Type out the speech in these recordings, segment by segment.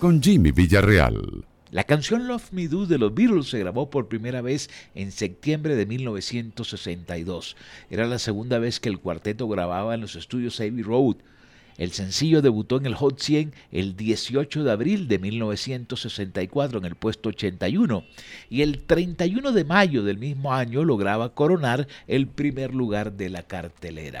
con Jimmy Villarreal. La canción Love Me Do de los Beatles se grabó por primera vez en septiembre de 1962. Era la segunda vez que el cuarteto grababa en los estudios Abbey Road. El sencillo debutó en el Hot 100 el 18 de abril de 1964 en el puesto 81 y el 31 de mayo del mismo año lograba coronar el primer lugar de la cartelera.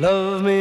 Love me